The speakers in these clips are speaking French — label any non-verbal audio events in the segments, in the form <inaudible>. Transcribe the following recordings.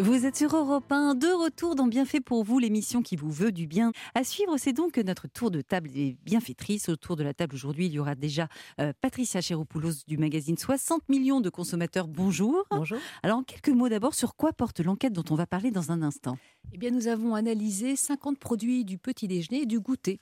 Vous êtes sur Europe 1, de retour dans Bienfait pour vous, l'émission qui vous veut du bien. À suivre, c'est donc notre tour de table des bienfaitrices. Autour de la table aujourd'hui, il y aura déjà euh, Patricia Cheropoulos du magazine 60 millions de consommateurs. Bonjour. Bonjour. Alors, en quelques mots d'abord, sur quoi porte l'enquête dont on va parler dans un instant? Eh bien, nous avons analysé 50 produits du petit déjeuner et du goûter.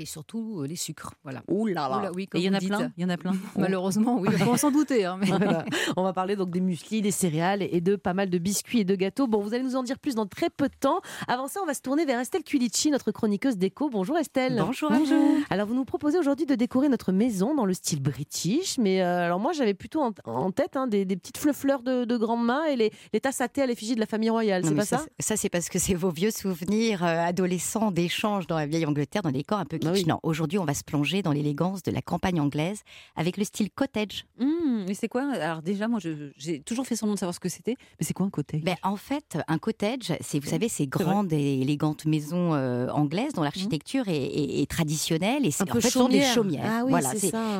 Et surtout euh, les sucres, voilà. Là Oula, oui, Et comme il y en a dites. plein Il y en a plein <laughs> Malheureusement, oui, on s'en douter. hein, mais... Voilà. On va parler donc des muesli, des céréales et de pas mal de biscuits et de gâteaux. Bon, vous allez nous en dire plus dans très peu de temps. Avant ça, on va se tourner vers Estelle Culici, notre chroniqueuse déco. Bonjour Estelle. Bonjour à vous. Alors, vous nous proposez aujourd'hui de décorer notre maison dans le style british. Mais euh, alors, moi, j'avais plutôt en, en tête hein, des, des petites fleurs de, de grandes mains et les, les tasses à thé à l'effigie de la famille royale. C'est pas ça, Ça, c'est parce que c'est vos vieux souvenirs euh, adolescents d'échanges dans la vieille Angleterre, dans des décors un peu Ah oui. Non, aujourd'hui, on va se plonger dans l'élégance de la campagne anglaise avec le style cottage. Hum, mais c'est quoi Alors déjà, moi, j'ai toujours fait semblant de savoir ce que c'était. Mais c'est quoi un cottage? Ben, en fait, un cottage, c'est, vous savez, ces grandes et élégantes maisons euh, anglaises dont l'architecture est, est- est traditionnelle et c'est, en fait, sont des chaumière. chaumières. Ah oui, voilà,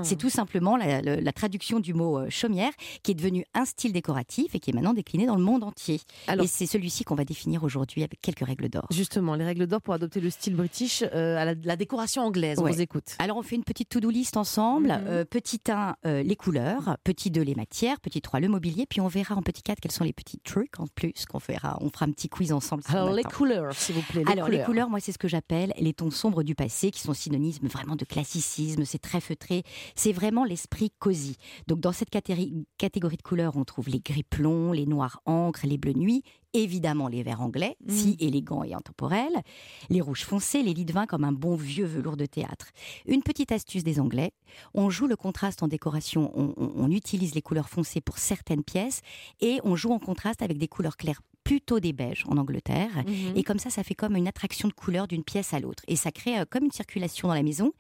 c'est tout simplement la, la- la traduction du mot euh, chaumière qui est devenu un style décoratif et qui est maintenant décliné dans le monde entier. Alors- et c'est celui-ci qu'on va définir aujourd'hui avec quelques règles d'or. Justement, les règles d'or pour adopter le style british euh, à la, la décoration anglaise. On vous écoute. Alors on fait une petite to-do list ensemble. Mhm. Euh, petit 1, euh, les couleurs. Petit 2, les matières. Petit 3, le mobilier. Puis on verra en petit 4 quels sont les petits trucs en plus qu'on fera. On fera un petit quiz ensemble. Alors, les couleurs, s'il vous plaît. Les Alors les couleurs, moi c'est ce que j'appelle les tons sombres du passé, qui sont synonymes vraiment de classicisme. C'est très feutré. C'est vraiment l'esprit cosy. Donc dans cette catégorie, catégorie de couleurs, on trouve les gris plomb, les noirs encre, les bleus nuit. Évidemment les verts anglais, Mm. si élégants et intemporels. Les rouges foncés, les lits de vin comme un bon vieux velours de théâtre. Une petite astuce des Anglais, on joue le contraste en décoration, on, on- on utilise les couleurs foncées pour certaines pièces et on joue en contraste avec des couleurs claires, plutôt des beiges en Angleterre. Mhm. Et comme ça, ça fait comme une attraction de couleurs d'une pièce à l'autre. Et ça crée euh, comme une circulation dans la maison.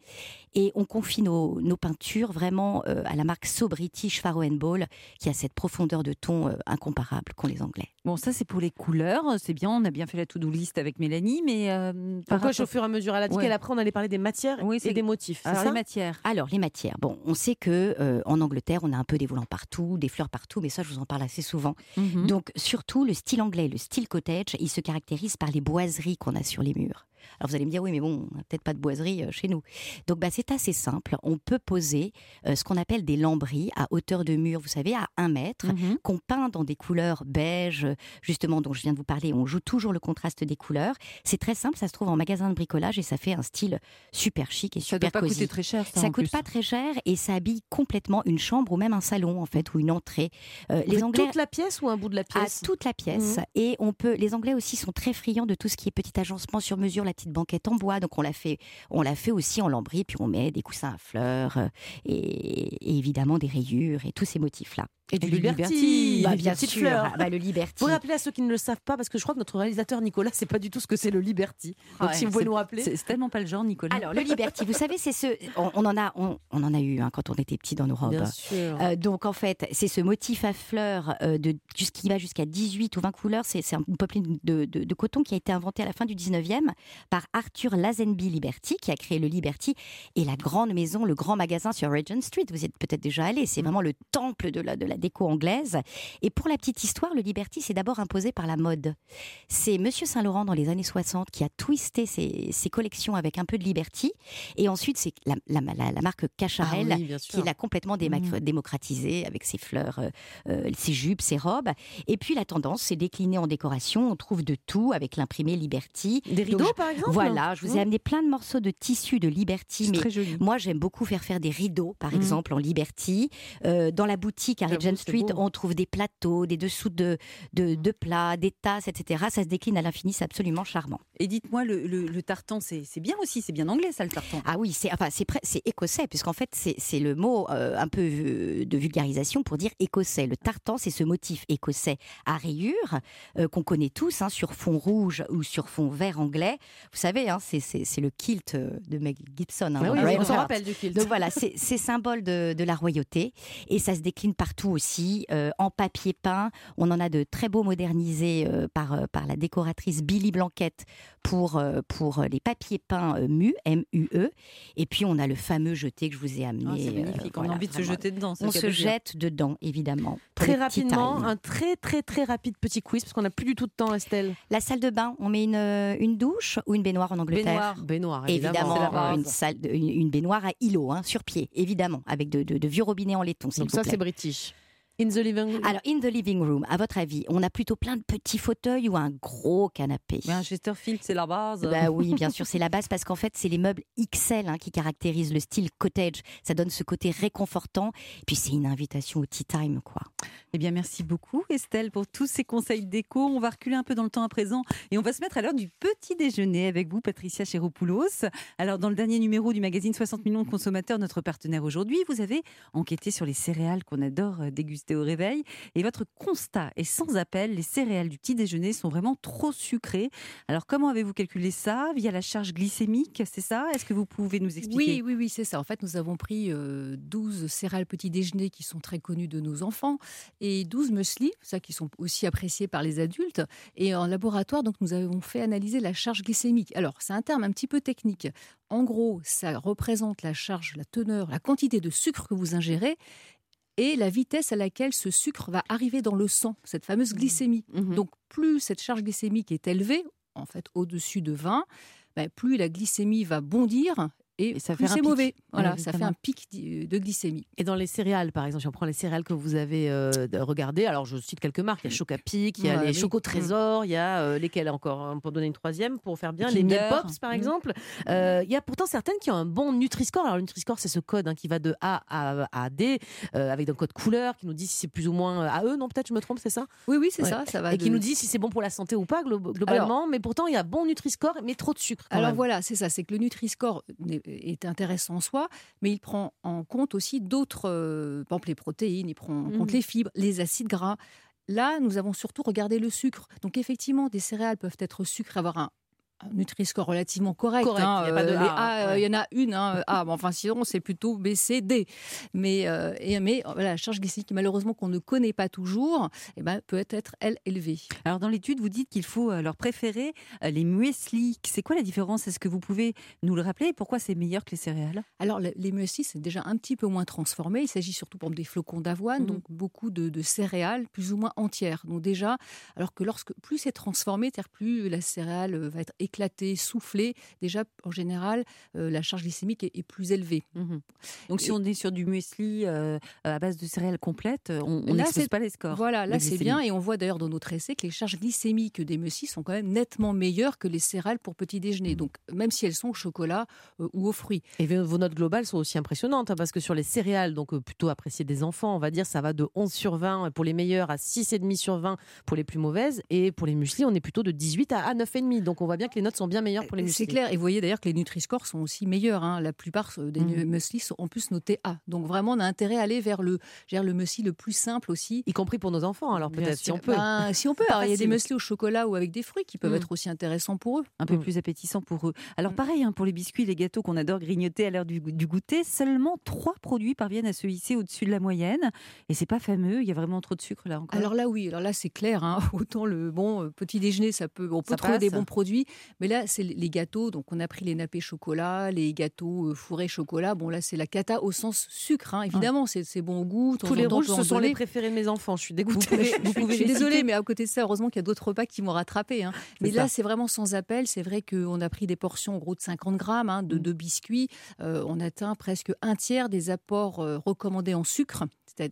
Et on confie nos, nos peintures vraiment euh, à la marque So British Faro and Ball, qui a cette profondeur de ton euh, incomparable qu'ont les Anglais. Bon, ça, c'est pour les couleurs. C'est bien, on a bien fait la to-do list avec Mélanie, mais. euh, par rapport- au fur et à mesure Elle a dit Ouais. qu'elle après on allait parler des matières Oui, et c'est- des motifs. c'est Alors, ça? les matières. Alors, les matières. Bon, on sait que euh, en Angleterre, on a un peu des volants partout, des fleurs partout, mais ça, je vous en parle assez souvent. Mhm. Donc, surtout, le style anglais, le style cottage, il se caractérise par les boiseries qu'on a sur les murs. Alors, vous allez me dire, oui, mais bon, peut-être pas de boiserie euh, chez nous. Donc, bah, c'est assez simple. On peut poser euh, ce qu'on appelle des lambris à hauteur de mur, vous savez, à un mètre, Mhm. qu'on peint dans des couleurs beige, justement, dont je viens de vous parler. On joue toujours le contraste des couleurs. C'est très simple, ça se trouve en magasin de bricolage et ça fait un style super chic et Ça super doit pas cosy. coûter très cher. Ça, Ça coûte plus. pas très cher et ça habille complètement une chambre ou même un salon en fait ou une entrée. Euh, Les Anglais Toute la pièce ou un bout de la à pièce? toute la pièce Mhm. et on peut. Les Anglais aussi sont très friands de tout ce qui est petit agencement sur mesure, la petite banquette en bois. Donc on l'a fait, aussi en lambris puis on met des coussins à fleurs euh, et, et évidemment des rayures et tous ces motifs là. Et du Et Liberty. Bah, bien sûr, fleurs. bah, le Liberty. Faut rappeler à ceux qui ne le savent pas parce que je crois que notre réalisateur Nicolas c'est pas du tout ce que c'est le Liberty. Donc Ouais, si vous pouvez nous rappeler. C'est tellement pas le genre, Nicolas. Alors le Liberty, vous savez, c'est ce. On, on en a, on, on en a eu hein, quand on était petit dans nos robes. Bien sûr. Euh, donc en fait, c'est ce motif à fleurs euh, de qui va jusqu'à 18 ou 20 couleurs. C'est une popeline de, de- de coton qui a été inventée à la fin du 19e par Arthur Lazenby Liberty, qui a créé le Liberty et la grande maison, le grand magasin sur Regent Street. Vous y êtes peut-être déjà allé. C'est vraiment le temple de la, de la déco anglaise. Et pour la petite histoire, le Liberty s'est d'abord imposé par la mode. C'est Monsieur Saint-Laurent dans les années 60 qui a twisté ses, ses collections avec un peu de Liberty. Et ensuite, c'est la, la- la- la marque Cacharel Ah oui, qui l'a complètement Mhm. démocratisé avec ses fleurs, euh, euh, ses jupes, ses robes. Et puis la tendance s'est déclinée en décoration. On trouve de tout avec l'imprimé Liberty. Des rideaux par exemple Voilà, je vous ai Mmh. amené plein de morceaux de tissu de Liberty. Mais très joli. moi, j'aime beaucoup faire faire des rideaux, par Mhm. exemple, en Liberty. Euh, dans la boutique à Street, beau. on trouve des plateaux, des dessous de, de, de plats, des tasses, etc. Ça se décline à l'infini, c'est absolument charmant. Et dites-moi, le, le- le tartan, c'est bien aussi, c'est bien anglais ça, le tartan. Ah oui, c'est enfin c'est écossais puisqu'en fait c'est c'est le mot euh, un peu euh, de vulgarisation pour dire écossais. Le tartan, c'est ce motif écossais à rayures euh, qu'on connaît tous hein, sur fond rouge ou sur fond vert anglais. Vous savez, hein, c'est le kilt de Meg Gibson. hein, Ah oui, on s'en rappelle du kilt. Donc voilà, c'est c'est symbole de, de la royauté et ça se décline partout aussi, en papier peint. On en a de très beaux modernisés par, par la décoratrice Billy Blanquette pour, pour les papiers peints MU, M-U-E. Et puis, on a le fameux jeté que je vous ai amené. Ah, c'est magnifique, on a envie de se jeter dedans. On se jette dedans, évidemment. Très rapidement, un très très très rapide petit quiz, parce qu'on n'a plus du tout de temps, Estelle. La salle de bain, on met une, une douche ou une baignoire en Angleterre? Baignoire, baignoire évidemment. une, salle, une, baignoire à îlot, hein, sur pied, évidemment, avec de, de, de vieux robinets en laiton. Donc ça, c'est british. In the living room. Alors, in the living room, à votre avis, on a plutôt plein de petits fauteuils ou un gros canapé? Mais un Chesterfield, c'est la base. Bah oui, <laughs> bien sûr, c'est la base parce qu'en fait, c'est les meubles XL hein, qui caractérisent le style cottage. Ça donne ce côté réconfortant. Et puis, c'est une invitation au tea time, quoi. Eh bien, merci beaucoup, Estelle, pour tous ces conseils déco. On va reculer un peu dans le temps à présent et on va se mettre à l'heure du petit déjeuner avec vous, Patricia Chéropoulos. Alors, dans le dernier numéro du magazine 60 millions de consommateurs, notre partenaire aujourd'hui, vous avez enquêté sur les céréales qu'on adore euh, au réveil. Et votre constat est sans appel, les céréales du petit déjeuner sont vraiment trop sucrées. Alors comment avez-vous calculé ça? Via la charge glycémique, c'est ça? Est-ce que vous pouvez nous expliquer? Oui, oui, oui, c'est ça. En fait, nous avons pris 12 euh, céréales petit déjeuner qui sont très connues de nos enfants et 12 muesli, ça qui sont aussi appréciés par les adultes. Et en laboratoire, donc nous avons fait analyser la charge glycémique. Alors, c'est un terme un petit peu technique. En gros, ça représente la charge, la teneur, la quantité de sucre que vous ingérez et la vitesse à laquelle ce sucre va arriver dans le sang, cette fameuse mmh. glycémie. Mmh Donc plus cette charge glycémique est élevée, en fait au-dessus de 20, ben, plus la glycémie va bondir et, ça fait c'est mauvais. Voilà, ça fait un pic de glycémie. Et dans les céréales, par exemple, si on prend les céréales que vous avez euh, regardées, alors je cite quelques marques, il y a Chocapic, il y a les Choco Trésor, il y a euh, lesquelles encore hein, Pour donner une troisième, pour faire bien, les Miel Pops par mm. exemple. Euh, il y a pourtant certaines qui ont un bon Nutri-Score. Alors le Nutri-Score, c'est ce code hein, qui va de A à, D, avec un code couleur qui nous dit si c'est plus ou moins à eux, non Peut-être je me trompe, c'est ça? Oui, oui, c'est ça. ça va et qui nous dit si c'est bon pour la santé ou pas, globalement. mais pourtant, il y a bon Nutri-Score, mais trop de sucre. alors voilà, c'est ça, c'est que le Nutri-Score est intéressant en soi, mais il prend en compte aussi d'autres, euh, par exemple les protéines, il prend en compte mmh. les fibres, les acides gras. Là, nous avons surtout regardé le sucre. Donc effectivement, des céréales peuvent être sucrées, avoir un un Nutri-Score relativement correct. Hein, il, y a pas de euh, A, euh, il y en a une, hein, A. enfin, sinon, c'est plutôt B, C, D. Mais, euh, et, mais voilà, la charge glycémique, malheureusement, qu'on ne connaît pas toujours, eh ben, peut être, elle, élevée. Alors, dans l'étude, vous dites qu'il faut leur préférer les muesli. C'est quoi la différence? Est-ce que vous pouvez nous le rappeler? Pourquoi c'est meilleur que les céréales? Alors, les muesli, c'est déjà un petit peu moins transformé. Il s'agit surtout, pour des flocons d'avoine, mmh. donc beaucoup de, de, céréales plus ou moins entières. Donc, déjà, alors que lorsque plus c'est transformé, plus la céréale va être éclaté, soufflé, déjà en général, euh, la charge glycémique est, plus élevée. Mmh Donc si on est sur du muesli euh, à base de céréales complètes, on n'expose pas les scores. Voilà, là c'est bien et on voit d'ailleurs dans notre essai que les charges glycémiques des muesli sont quand même nettement meilleures que les céréales pour petit déjeuner. Donc même si elles sont au chocolat euh, ou aux fruits. Et vos notes globales sont aussi impressionnantes hein, parce que sur les céréales, donc plutôt appréciées des enfants, on va dire ça va de 11 sur 20 pour les meilleures à 6,5 sur 20 pour les plus mauvaises et pour les muesli on est plutôt de 18 à 9,5. Donc on voit bien que les notes sont bien meilleures pour les muesli. C'est clair. Et vous voyez d'ailleurs que les Nutri-Score sont aussi meilleurs. Hein. La plupart euh, des mmh. muesli sont en plus notés A. Donc vraiment, on a intérêt à aller vers le, le muesli le plus simple aussi. Y compris pour nos enfants, alors peut-être, si on peut. Ben, si on peut. il y a des muesli au chocolat ou avec des fruits qui peuvent mmh. être aussi intéressants pour eux. Un peu mmh. plus appétissants pour eux. Alors pareil, hein, pour les biscuits, les gâteaux qu'on adore grignoter à l'heure du, goûter, seulement trois produits parviennent à se hisser au-dessus de la moyenne. Et c'est pas fameux, il y a vraiment trop de sucre là encore. Alors là, oui. Alors là, c'est clair. Hein. <laughs> Autant le bon euh, petit déjeuner, ça peut, on peut trouver des bons produits. Mais là, c'est les gâteaux. Donc, on a pris les nappés chocolat, les gâteaux euh, fourrés chocolat. Bon, là, c'est la cata au sens sucre, hein. évidemment. C'est bon au goût. Tous les rouges, ce sont les préférés de mes enfants. Je suis dégoûtée. <laughs> je suis désolée, mais à côté de ça, heureusement qu'il y a d'autres repas qui m'ont rattrapé. Hein. Mais là, c'est vraiment sans appel. C'est vrai qu'on a pris des portions, en gros, de 50 grammes hein, de, mm. biscuits. Euh, on atteint presque un tiers des apports euh, recommandés en sucre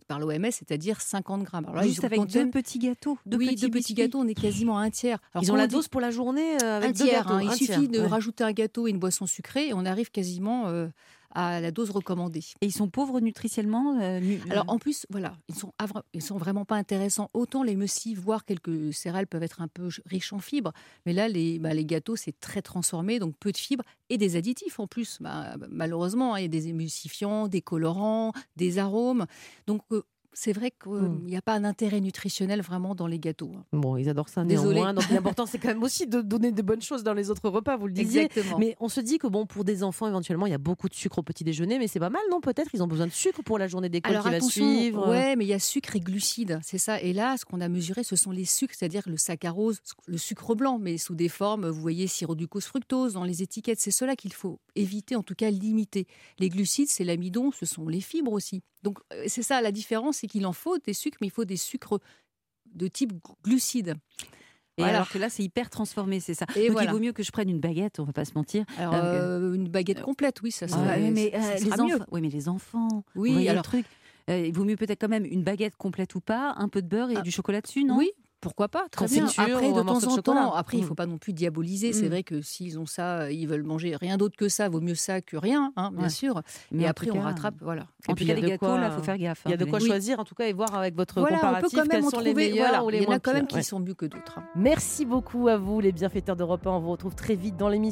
par l'OMS, c'est-à-dire 50 grammes. Alors Juste avec deux petits gâteaux. Deux oui, petits deux petits gâteaux, on est quasiment à un tiers. Ils ont la dose pour la journée avec tiers. il suffit de rajouter un gâteau et une boisson sucrée et on arrive quasiment euh, à la dose recommandée. Et ils sont pauvres nutritionnellement euh, Alors en plus, voilà, ils sont ils sont vraiment pas intéressants. Autant les muesli, voire quelques céréales peuvent être un peu riches en fibres, mais là les, bah, les gâteaux c'est très transformé, donc peu de fibres et des additifs en plus. Bah, malheureusement, hein, il y a des émulsifiants, des colorants, des arômes. Donc euh, c'est vrai qu'il Hmm. n'y a pas un intérêt nutritionnel vraiment dans les gâteaux. hein. Bon, ils adorent ça Désolée. néanmoins. Donc l'important, <laughs> c'est quand même aussi de donner de bonnes choses dans les autres repas, vous le disiez. Exactement. Mais on se dit que bon, pour des enfants, éventuellement, il y a beaucoup de sucre au petit déjeuner, mais c'est pas mal, non Peut-être? Ils ont besoin de sucre pour la journée d'école qui va suivre. ouais, mais il y a sucre et glucides, c'est ça. Et là, ce qu'on a mesuré, ce sont les sucres, c'est-à-dire le saccharose, le sucre blanc, mais sous des formes, vous voyez, sirop du fructose dans les étiquettes. C'est cela qu'il faut éviter, en tout cas limiter. Les glucides, c'est l'amidon, ce sont les fibres aussi. Donc euh, c'est ça la différence, c'est qu'il en faut des sucres, mais il faut des sucres de type glucides. Et Voilà. alors que là, c'est hyper transformé, c'est ça. Et Donc voilà. il vaut mieux que je prenne une baguette, on va pas se mentir. Alors, Donc, euh, une baguette complète, oui, ça Ah ouais, mais ça euh, les sera mieux. enfants, oui, mais les enfants. Oui, alors- le truc. Euh, il vaut mieux peut-être quand même une baguette complète ou pas, un peu de beurre et Ah, du chocolat dessus, non? Oui, pourquoi pas Très bien. Après, de temps en temps, après, il Mm. faut pas non plus diaboliser. C'est Mm. vrai que s'ils ont ça, ils veulent manger rien d'autre que ça, vaut mieux ça que rien, hein, bien Ouais. sûr. Mais Et après, on rattrape, voilà. En Et tout puis, cas, il y les a de gâteaux, quoi- là, faut faire gaffe. Il y a hein, de quoi les- choisir, en tout cas, et voir avec votre Voilà, on peut comparatif quand même quels en sont les trouver. meilleurs voilà. ou les Il y en moins a quand même qui Ouais. sont mieux que d'autres. hein. Merci beaucoup à vous, les bienfaiteurs d'Europe 1. On vous retrouve très vite dans l'émission.